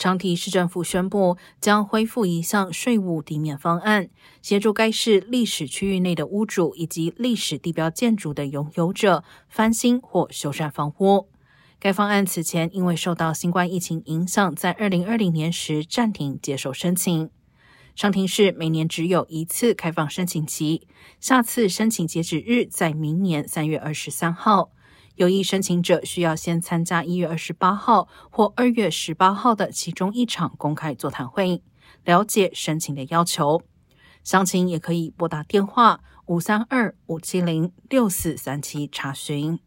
长堤市政府宣布，将恢复一项税务抵免方案，协助该市历史区域内的屋主以及历史地标建筑的拥有者翻新或修缮房屋。该方案此前因为受到新冠疫情影响，在二零二零年时暂停接受申请。长庭市每年只有一次开放申请期，下次申请截止日在明年三月二十三号。有意申请者需要先参加一月二十八号或二月十八号的其中一场公开座谈会，了解申请的要求。详情也可以拨打电话五三二五七零六四三七查询。